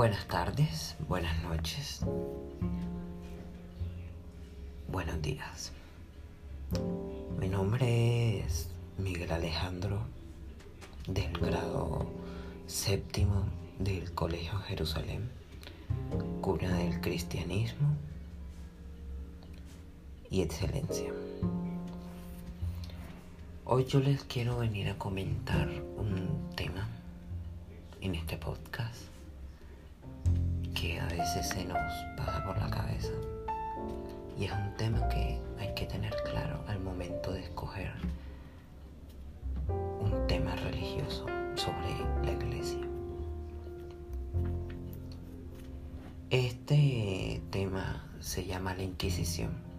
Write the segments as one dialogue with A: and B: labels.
A: Buenas tardes, buenas noches, buenos días. Mi nombre es Miguel Alejandro del grado séptimo del Colegio Jerusalén, cuna del cristianismo y excelencia. Hoy yo les quiero venir a comentar un tema en este podcast que a veces se nos pasa por la cabeza y es un tema que hay que tener claro al momento de escoger un tema religioso sobre la iglesia. Este tema se llama la Inquisición.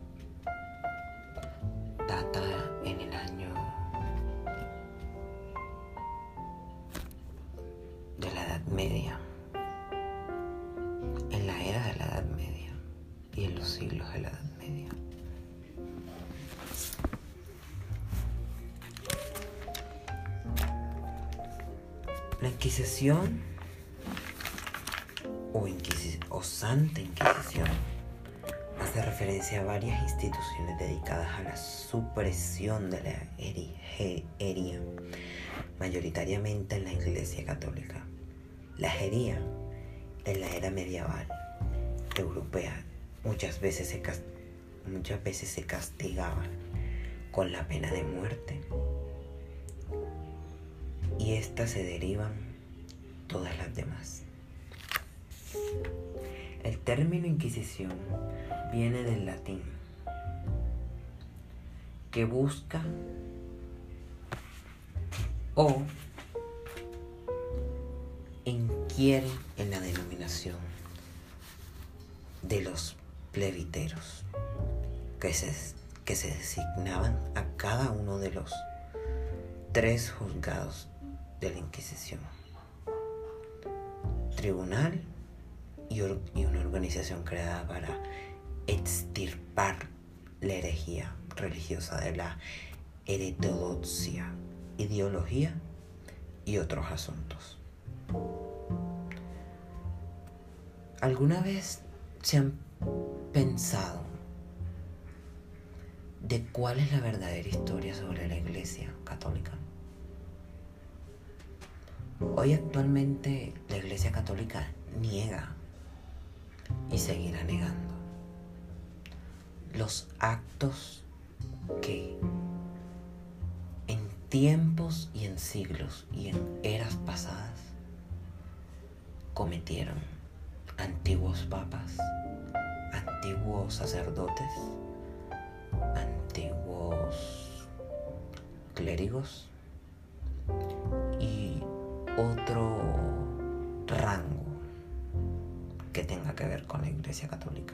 A: O, o Santa Inquisición hace referencia a varias instituciones dedicadas a la supresión de la herería, mayoritariamente en la Iglesia Católica. La herería en la era medieval europea muchas veces se, muchas veces se castigaba con la pena de muerte y estas se derivan todas las demás. El término Inquisición viene del latín, que busca o inquiere en la denominación de los plebiteros, que se, que se designaban a cada uno de los tres juzgados de la Inquisición. Tribunal y, una organización creada para extirpar la herejía religiosa de la heterodoxia, ideología y otros asuntos. ¿Alguna vez se han pensado de cuál es la verdadera historia sobre la Iglesia Católica? Hoy actualmente la Iglesia Católica niega y seguirá negando los actos que en tiempos y en siglos y en eras pasadas cometieron antiguos papas, antiguos sacerdotes, antiguos clérigos otro rango que tenga que ver con la Iglesia Católica.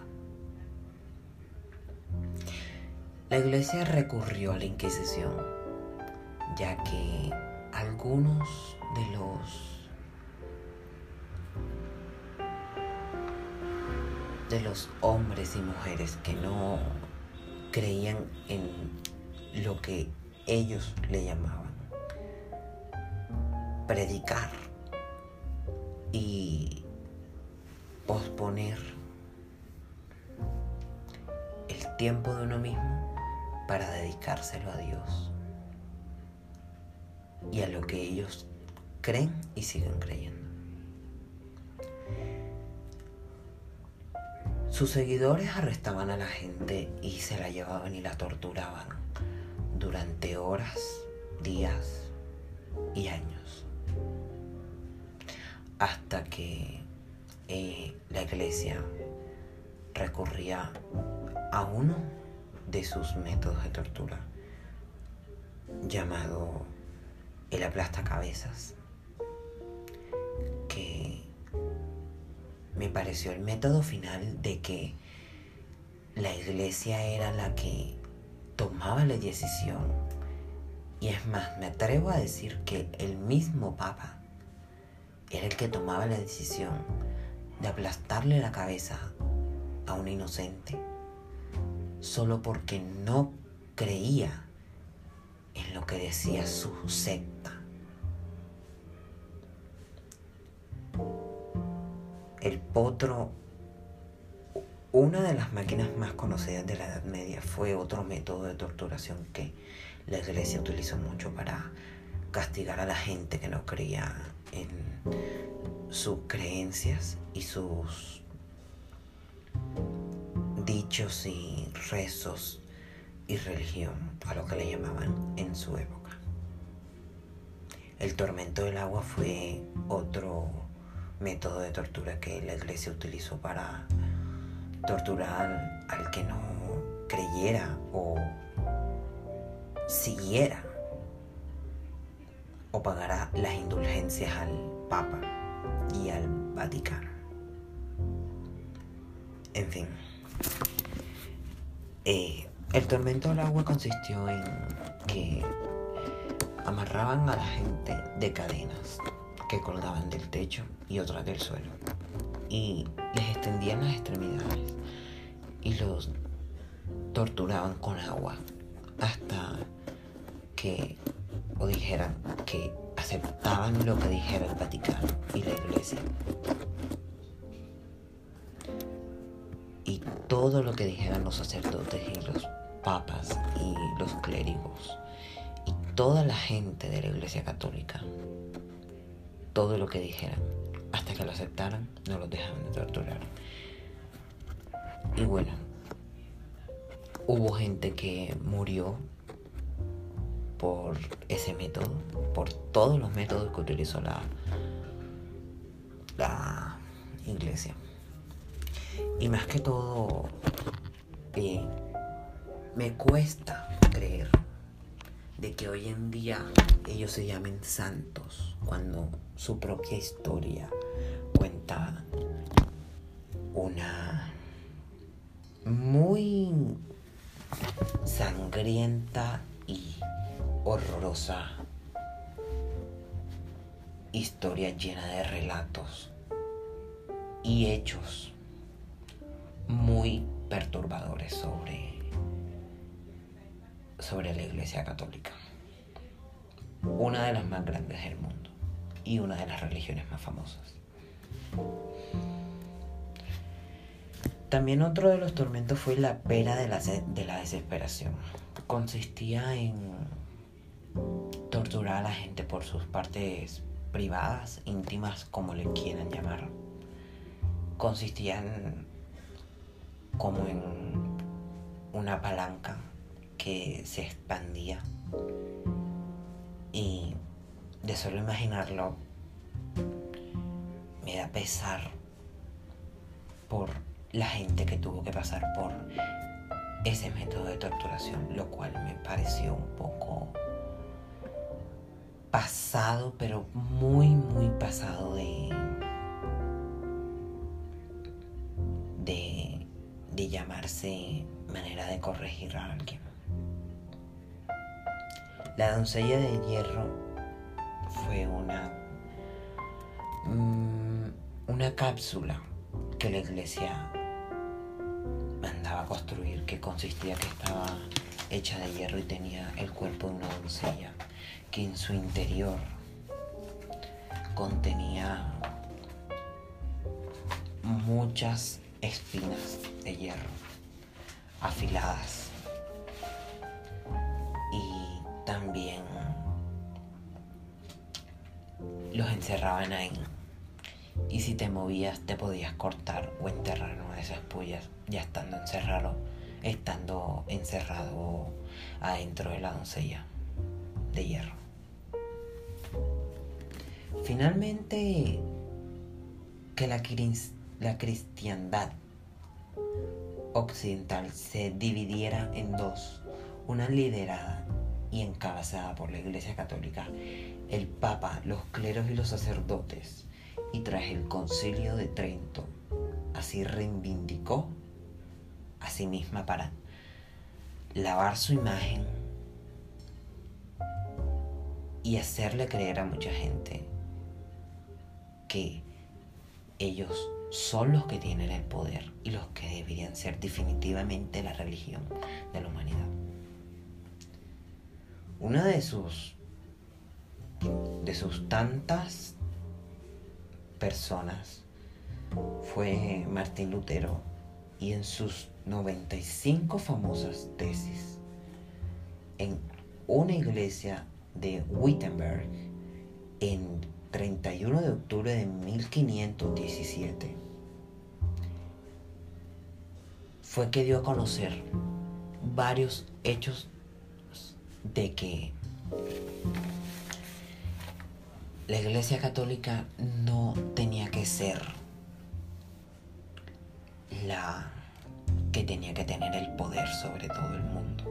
A: La Iglesia recurrió a la Inquisición, ya que algunos de los de los hombres y mujeres que no creían en lo que ellos le llamaban predicar y posponer el tiempo de uno mismo para dedicárselo a Dios y a lo que ellos creen y siguen creyendo. Sus seguidores arrestaban a la gente y se la llevaban y la torturaban durante horas, días y años hasta que eh, la iglesia recurría a uno de sus métodos de tortura llamado el aplastacabezas que me pareció el método final de que la iglesia era la que tomaba la decisión. Y es más me atrevo a decir que el mismo papa era el que tomaba la decisión de aplastarle la cabeza a un inocente solo porque no creía en lo que decía su secta. el potro, una de las máquinas más conocidas de la Edad Media, fue otro método de torturación que la iglesia utilizó mucho para castigar a la gente que no creía en sus creencias y sus dichos y rezos y religión, a lo que le llamaban en su época. El tormento del agua fue otro método de tortura que la iglesia utilizó para torturar al que no creyera o siguiera o pagara las indulgencias al Papa y al Vaticano. En fin. Eh, el tormento del agua consistió en que amarraban a la gente de cadenas que colgaban del techo y otras del suelo y les extendían las extremidades y los torturaban con agua hasta que o dijeran que aceptaban lo que dijera el Vaticano y la Iglesia. Y todo lo que dijeran los sacerdotes y los papas y los clérigos y toda la gente de la Iglesia Católica, todo lo que dijeran, hasta que lo aceptaran, no los dejaban de torturar. Y bueno, hubo gente que murió por ese método, por todos los métodos que utilizó la, la iglesia. Y más que todo, eh, me cuesta creer de que hoy en día ellos se llamen santos cuando su propia historia cuenta una muy sangrienta y horrorosa historia llena de relatos y hechos muy perturbadores sobre, sobre la Iglesia Católica, una de las más grandes del mundo y una de las religiones más famosas. También otro de los tormentos fue la pera de la, de la desesperación. Consistía en torturar a la gente por sus partes privadas, íntimas, como le quieran llamar, consistían como en una palanca que se expandía. Y de solo imaginarlo me da pesar por la gente que tuvo que pasar por ese método de torturación, lo cual me pareció un poco pasado, pero muy, muy pasado de, de, de llamarse manera de corregir a alguien. La doncella de hierro fue una, mm, una cápsula que la iglesia mandaba a construir que consistía que estaba hecha de hierro y tenía el cuerpo de una doncella que en su interior contenía muchas espinas de hierro afiladas. Y también los encerraban ahí. Y si te movías te podías cortar o enterrar en una de esas pullas ya estando encerrado estando encerrado adentro de la doncella de hierro. Finalmente, que la, la cristiandad occidental se dividiera en dos, una liderada y encabezada por la Iglesia Católica, el Papa, los cleros y los sacerdotes, y tras el concilio de Trento, así reivindicó a sí misma para lavar su imagen y hacerle creer a mucha gente que ellos son los que tienen el poder y los que deberían ser definitivamente la religión de la humanidad. Una de sus de sus tantas personas fue Martín Lutero y en sus 95 famosas tesis en una iglesia de Wittenberg en 31 de octubre de 1517 fue que dio a conocer varios hechos de que la Iglesia Católica no tenía que ser la que tenía que tener el poder sobre todo el mundo.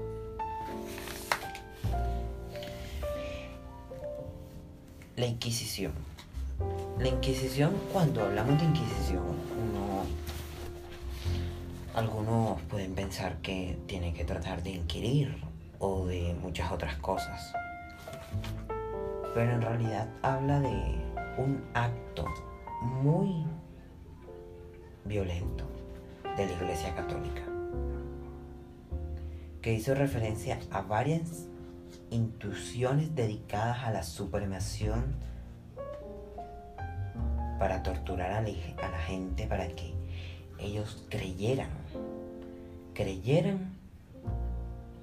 A: La Inquisición. La Inquisición, cuando hablamos de Inquisición, algunos pueden pensar que tiene que tratar de inquirir o de muchas otras cosas. Pero en realidad habla de un acto muy violento de la Iglesia Católica, que hizo referencia a varias intuiciones dedicadas a la supremación para torturar a la, gente para que ellos creyeran, creyeran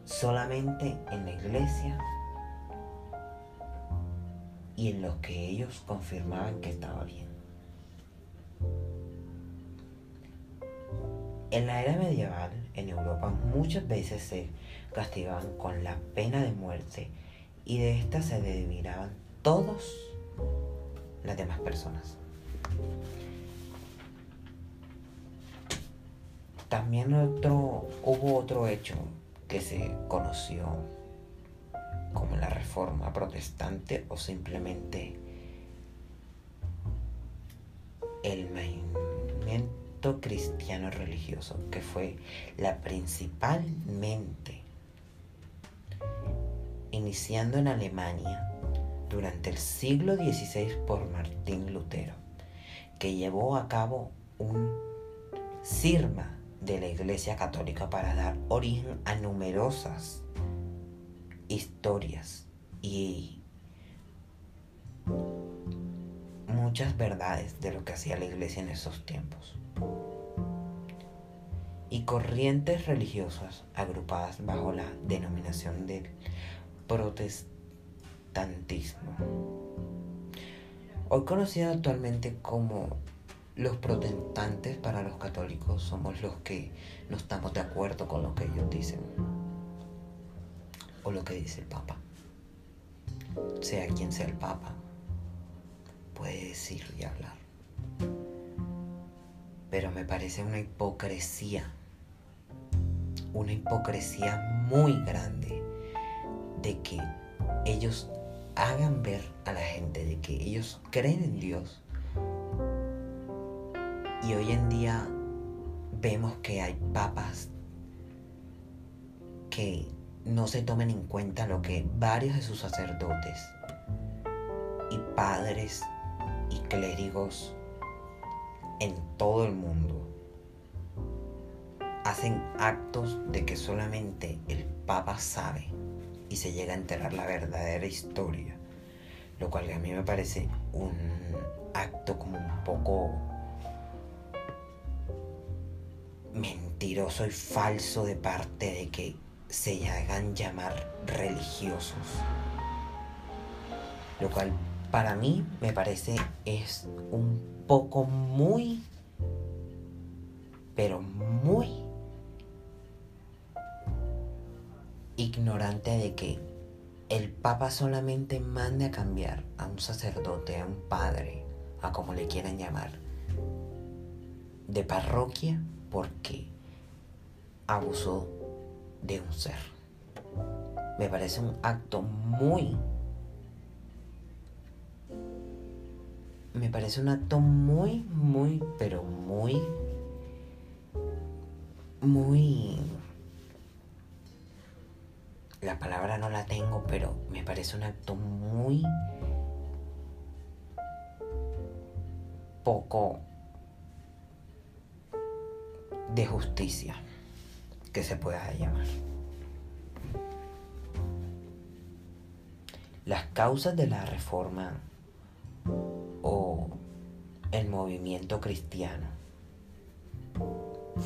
A: solamente en la iglesia y en lo que ellos confirmaban que estaba bien. En la era medieval, en Europa, muchas veces se castigaban con la pena de muerte y de esta se debilitaban todos las demás personas. También hubo otro hecho que se conoció como la reforma protestante o simplemente el cristiano religioso, que fue la principalmente iniciando en Alemania durante el siglo XVI por Martín Lutero, que llevó a cabo un sirma de la Iglesia Católica para dar origen a numerosas historias y muchas verdades de lo que hacía la iglesia en esos tiempos. Y corrientes religiosas agrupadas bajo la denominación del protestantismo. Hoy conocido actualmente como los protestantes para los católicos somos los que no estamos de acuerdo con lo que ellos dicen o lo que dice el Papa. Sea quien sea el Papa, puede decir y hablar. Pero me parece una hipocresía, una hipocresía muy grande de que ellos hagan ver a la gente de que ellos creen en Dios. Y hoy en día vemos que hay papas que no se tomen en cuenta lo que varios de sus sacerdotes y padres y clérigos en todo el mundo hacen actos de que solamente el Papa sabe y se llega a enterar la verdadera historia, lo cual a mí me parece un acto como un poco mentiroso y falso de parte de que se hagan llamar religiosos. Lo cual para mí me parece es un poco muy, pero muy ignorante de que el Papa solamente mande a cambiar a un sacerdote, a un padre, a como le quieran llamar, de parroquia porque abusó de un ser. Me parece un acto muy... Me parece un acto muy, muy, pero muy... Muy... La palabra no la tengo, pero me parece un acto muy... poco de justicia que se pueda llamar. Las causas de la reforma o el movimiento cristiano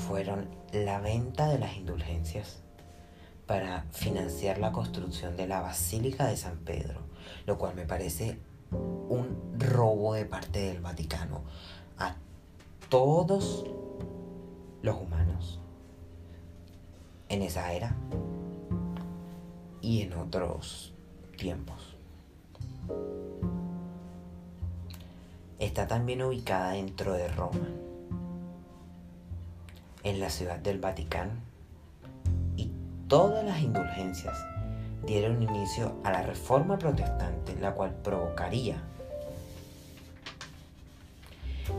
A: fueron la venta de las indulgencias para financiar la construcción de la Basílica de San Pedro, lo cual me parece un robo de parte del Vaticano a todos los humanos en esa era y en otros tiempos. Está también ubicada dentro de Roma, en la ciudad del Vaticano, todas las indulgencias dieron inicio a la reforma protestante, la cual provocaría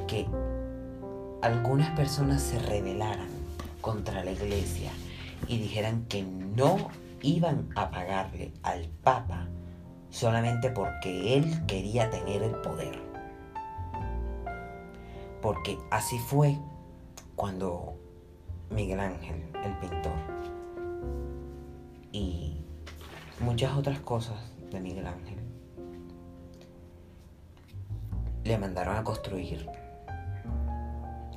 A: que algunas personas se rebelaran contra la iglesia y dijeran que no iban a pagarle al Papa solamente porque él quería tener el poder. Porque así fue cuando Miguel Ángel, el pintor, y muchas otras cosas de Miguel Ángel, le mandaron a construir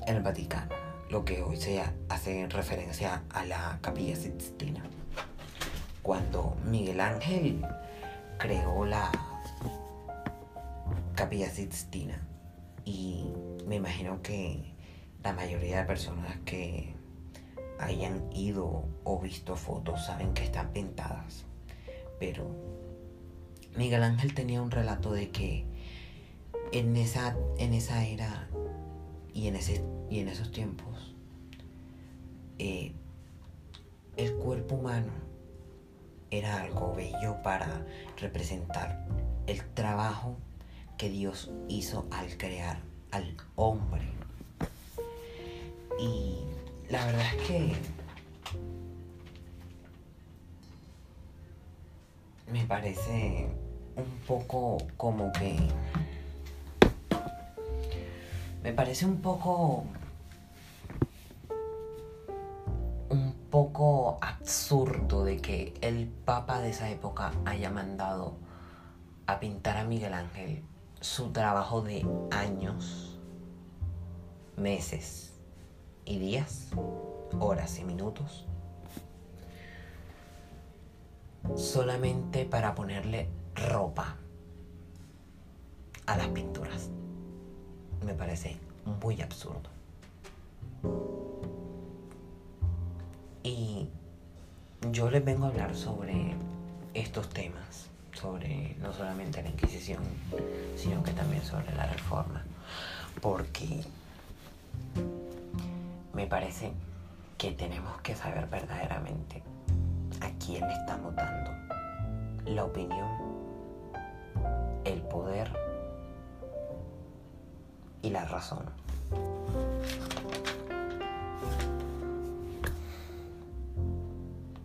A: en el Vaticano, lo que hoy se hace referencia a la Capilla Sixtina. Cuando Miguel Ángel creó la Capilla Sixtina y me imagino que la mayoría de personas que hayan ido o visto fotos saben que están pintadas. Pero Miguel Ángel tenía un relato de que en esa, en esa era y en, ese, y en esos tiempos eh, el cuerpo humano era algo bello para representar el trabajo que Dios hizo al crear al hombre. Y la verdad es que me parece un poco como que... Me parece un poco... Un poco absurdo de que el Papa de esa época haya mandado a pintar a Miguel Ángel su trabajo de años, meses y días, horas y minutos, solamente para ponerle ropa a las pinturas. Me parece muy absurdo. Y yo les vengo a hablar sobre estos temas sobre no solamente la Inquisición, sino que también sobre la Reforma, porque me parece que tenemos que saber verdaderamente a quién estamos dando la opinión, el poder y la razón.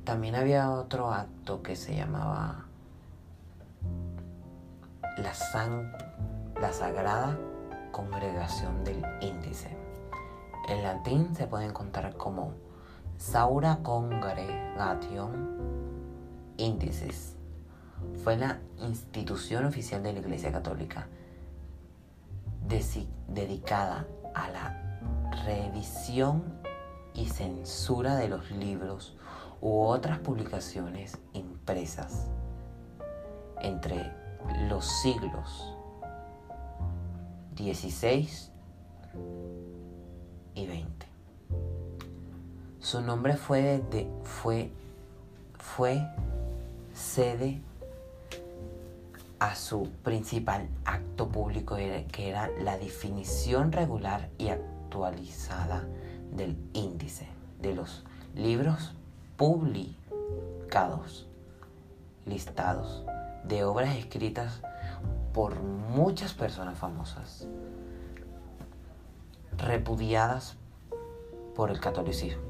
A: También había otro acto que se llamaba la, la Sagrada Congregación del Índice. En latín se puede encontrar como Saura Congregation Indices. Fue la institución oficial de la Iglesia Católica dedicada a la revisión y censura de los libros u otras publicaciones impresas entre los siglos XVI y XX. Su nombre fue, de, fue, fue sede a su principal acto público que era la definición regular y actualizada del índice de los libros publicados, listados de obras escritas por muchas personas famosas, repudiadas por el catolicismo,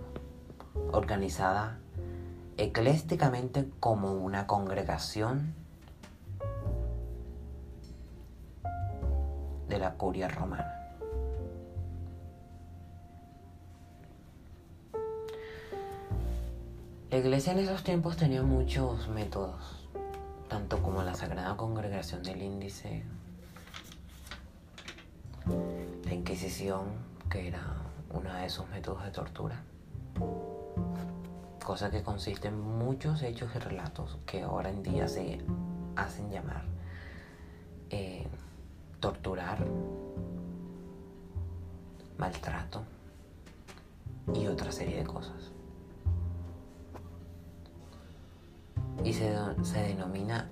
A: organizada eclésticamente como una congregación de la curia romana. La iglesia en esos tiempos tenía muchos métodos tanto como la Sagrada Congregación del Índice, Inquisición, que era uno de esos métodos de tortura. Cosa que consiste en muchos hechos y relatos que ahora en día se hacen llamar eh, torturar, maltrato y otra serie de cosas. Y se, se denomina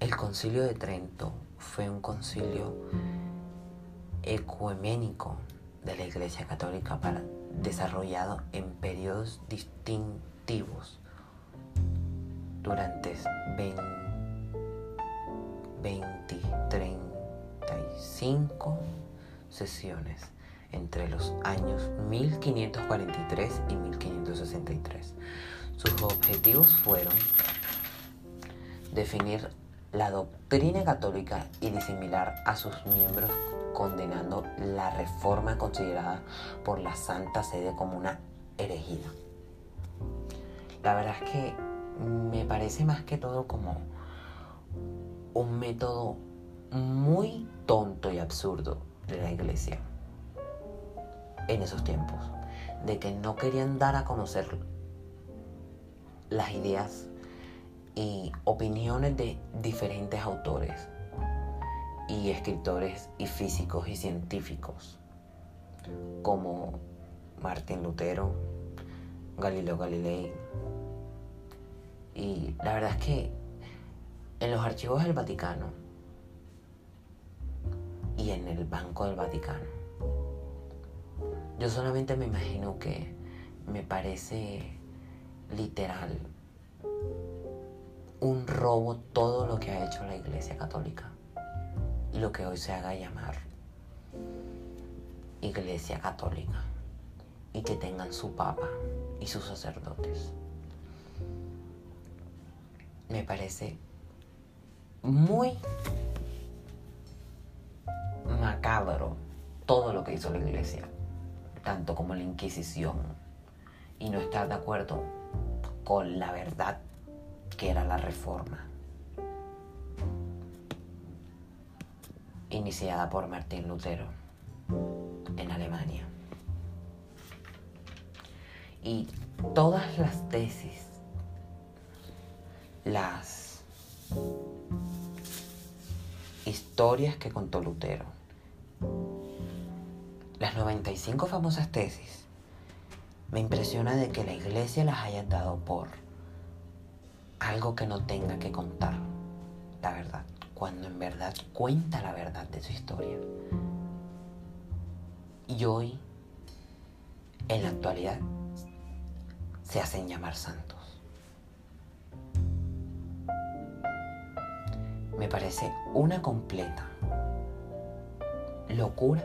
A: el concilio de Trento. Fue un concilio ecuménico de la Iglesia Católica para, desarrollado en periodos distintivos durante 20, 20 35 sesiones entre los años 1543 y 1563. Sus objetivos fueron definir la doctrina católica y disimilar a sus miembros condenando la reforma considerada por la Santa Sede como una herejía. La verdad es que me parece más que todo como un método muy tonto y absurdo de la iglesia en esos tiempos, de que no querían dar a conocer las ideas y opiniones de diferentes autores y escritores y físicos y científicos como Martín Lutero, Galileo Galilei. Y la verdad es que en los archivos del Vaticano y en el Banco del Vaticano, yo solamente me imagino que me parece literal un robo todo lo que ha hecho la Iglesia Católica lo que hoy se haga llamar Iglesia Católica y que tengan su Papa y sus sacerdotes. Me parece muy macabro todo lo que hizo la iglesia, tanto como la Inquisición, y no estar de acuerdo con la verdad que era la reforma, iniciada por Martín Lutero en Alemania. Y todas las tesis, las historias que contó Lutero, las 95 famosas tesis, me impresiona de que la iglesia las haya dado por algo que no tenga que contar la verdad, cuando en verdad cuenta la verdad de su historia. Y hoy, en la actualidad, se hacen llamar santos. Me parece una completa locura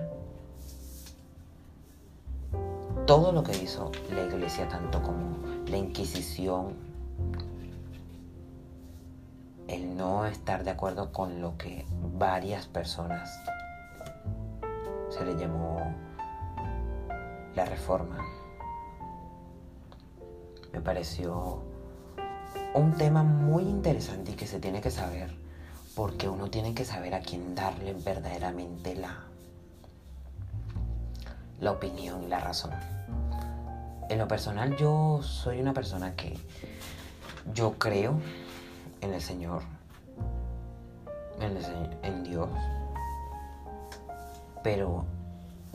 A: todo lo que hizo la iglesia, tanto como la Inquisición, no estar de acuerdo con lo que varias personas se le llamó la reforma. Me pareció un tema muy interesante y que se tiene que saber, porque uno tiene que saber a quién darle verdaderamente la la opinión la razón. En lo personal yo soy una persona que yo creo en el Señor, en, Dios, pero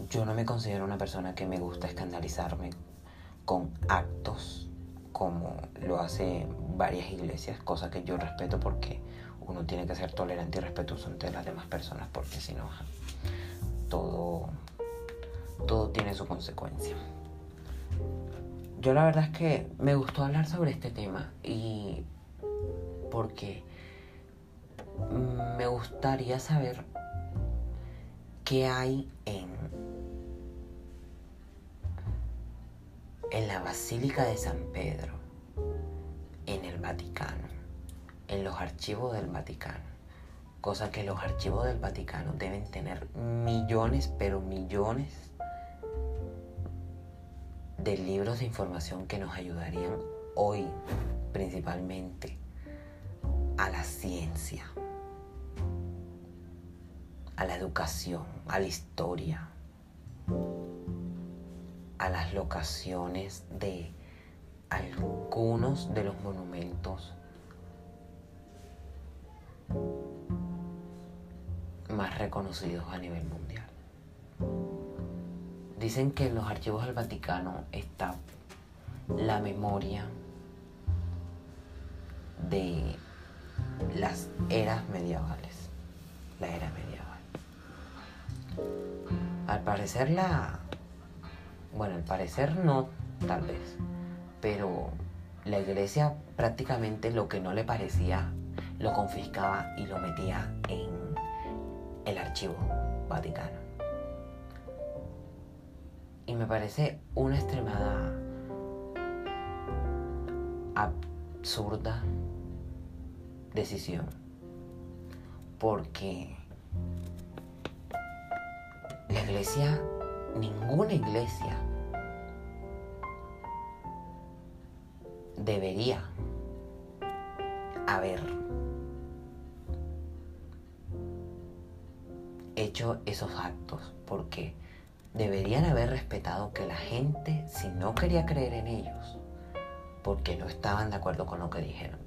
A: yo no me considero una persona que me gusta escandalizarme con actos como lo hace varias iglesias, cosa que yo respeto porque uno tiene que ser tolerante y respetuoso ante las demás personas porque si no todo todo tiene su consecuencia. Yo la verdad es que me gustó hablar sobre este tema y porque me gustaría saber qué hay en, en la Basílica de San Pedro, en el Vaticano, en los archivos del Vaticano. Cosa que los archivos del Vaticano deben tener millones, pero millones de libros de información que nos ayudarían hoy principalmente a la ciencia, a la educación, a la historia, a las locaciones de algunos de los monumentos más reconocidos a nivel mundial. Dicen que en los archivos del Vaticano está la memoria de las eras medievales. La era medieval. Al parecer la... Bueno, al parecer no, tal vez. Pero la iglesia prácticamente lo que no le parecía lo confiscaba y lo metía en el archivo vaticano. Y me parece una extremada absurda decisión. Porque iglesia, ninguna iglesia debería haber hecho esos actos porque deberían haber respetado que la gente, si no quería creer en ellos, porque no estaban de acuerdo con lo que dijeron,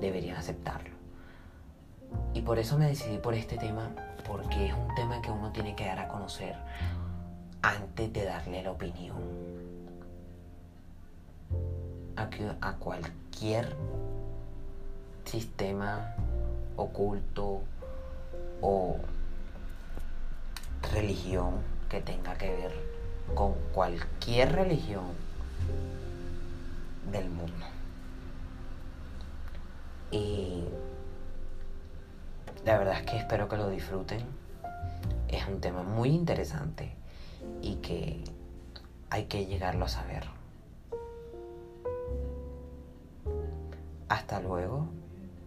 A: deberían aceptarlo. Y por eso me decidí por este tema, porque es un tema que uno tiene que dar a conocer antes de darle la opinión a, a cualquier sistema oculto o religión que tenga que ver con cualquier religión del mundo. Y la verdad es que espero que lo disfruten. Es un tema muy interesante y que hay que llegarlo a saber. Hasta luego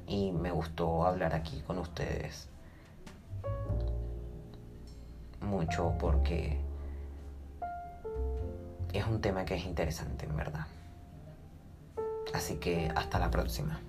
A: y me gustó hablar aquí con ustedes mucho porque es un tema que es interesante en verdad. Así que hasta la próxima.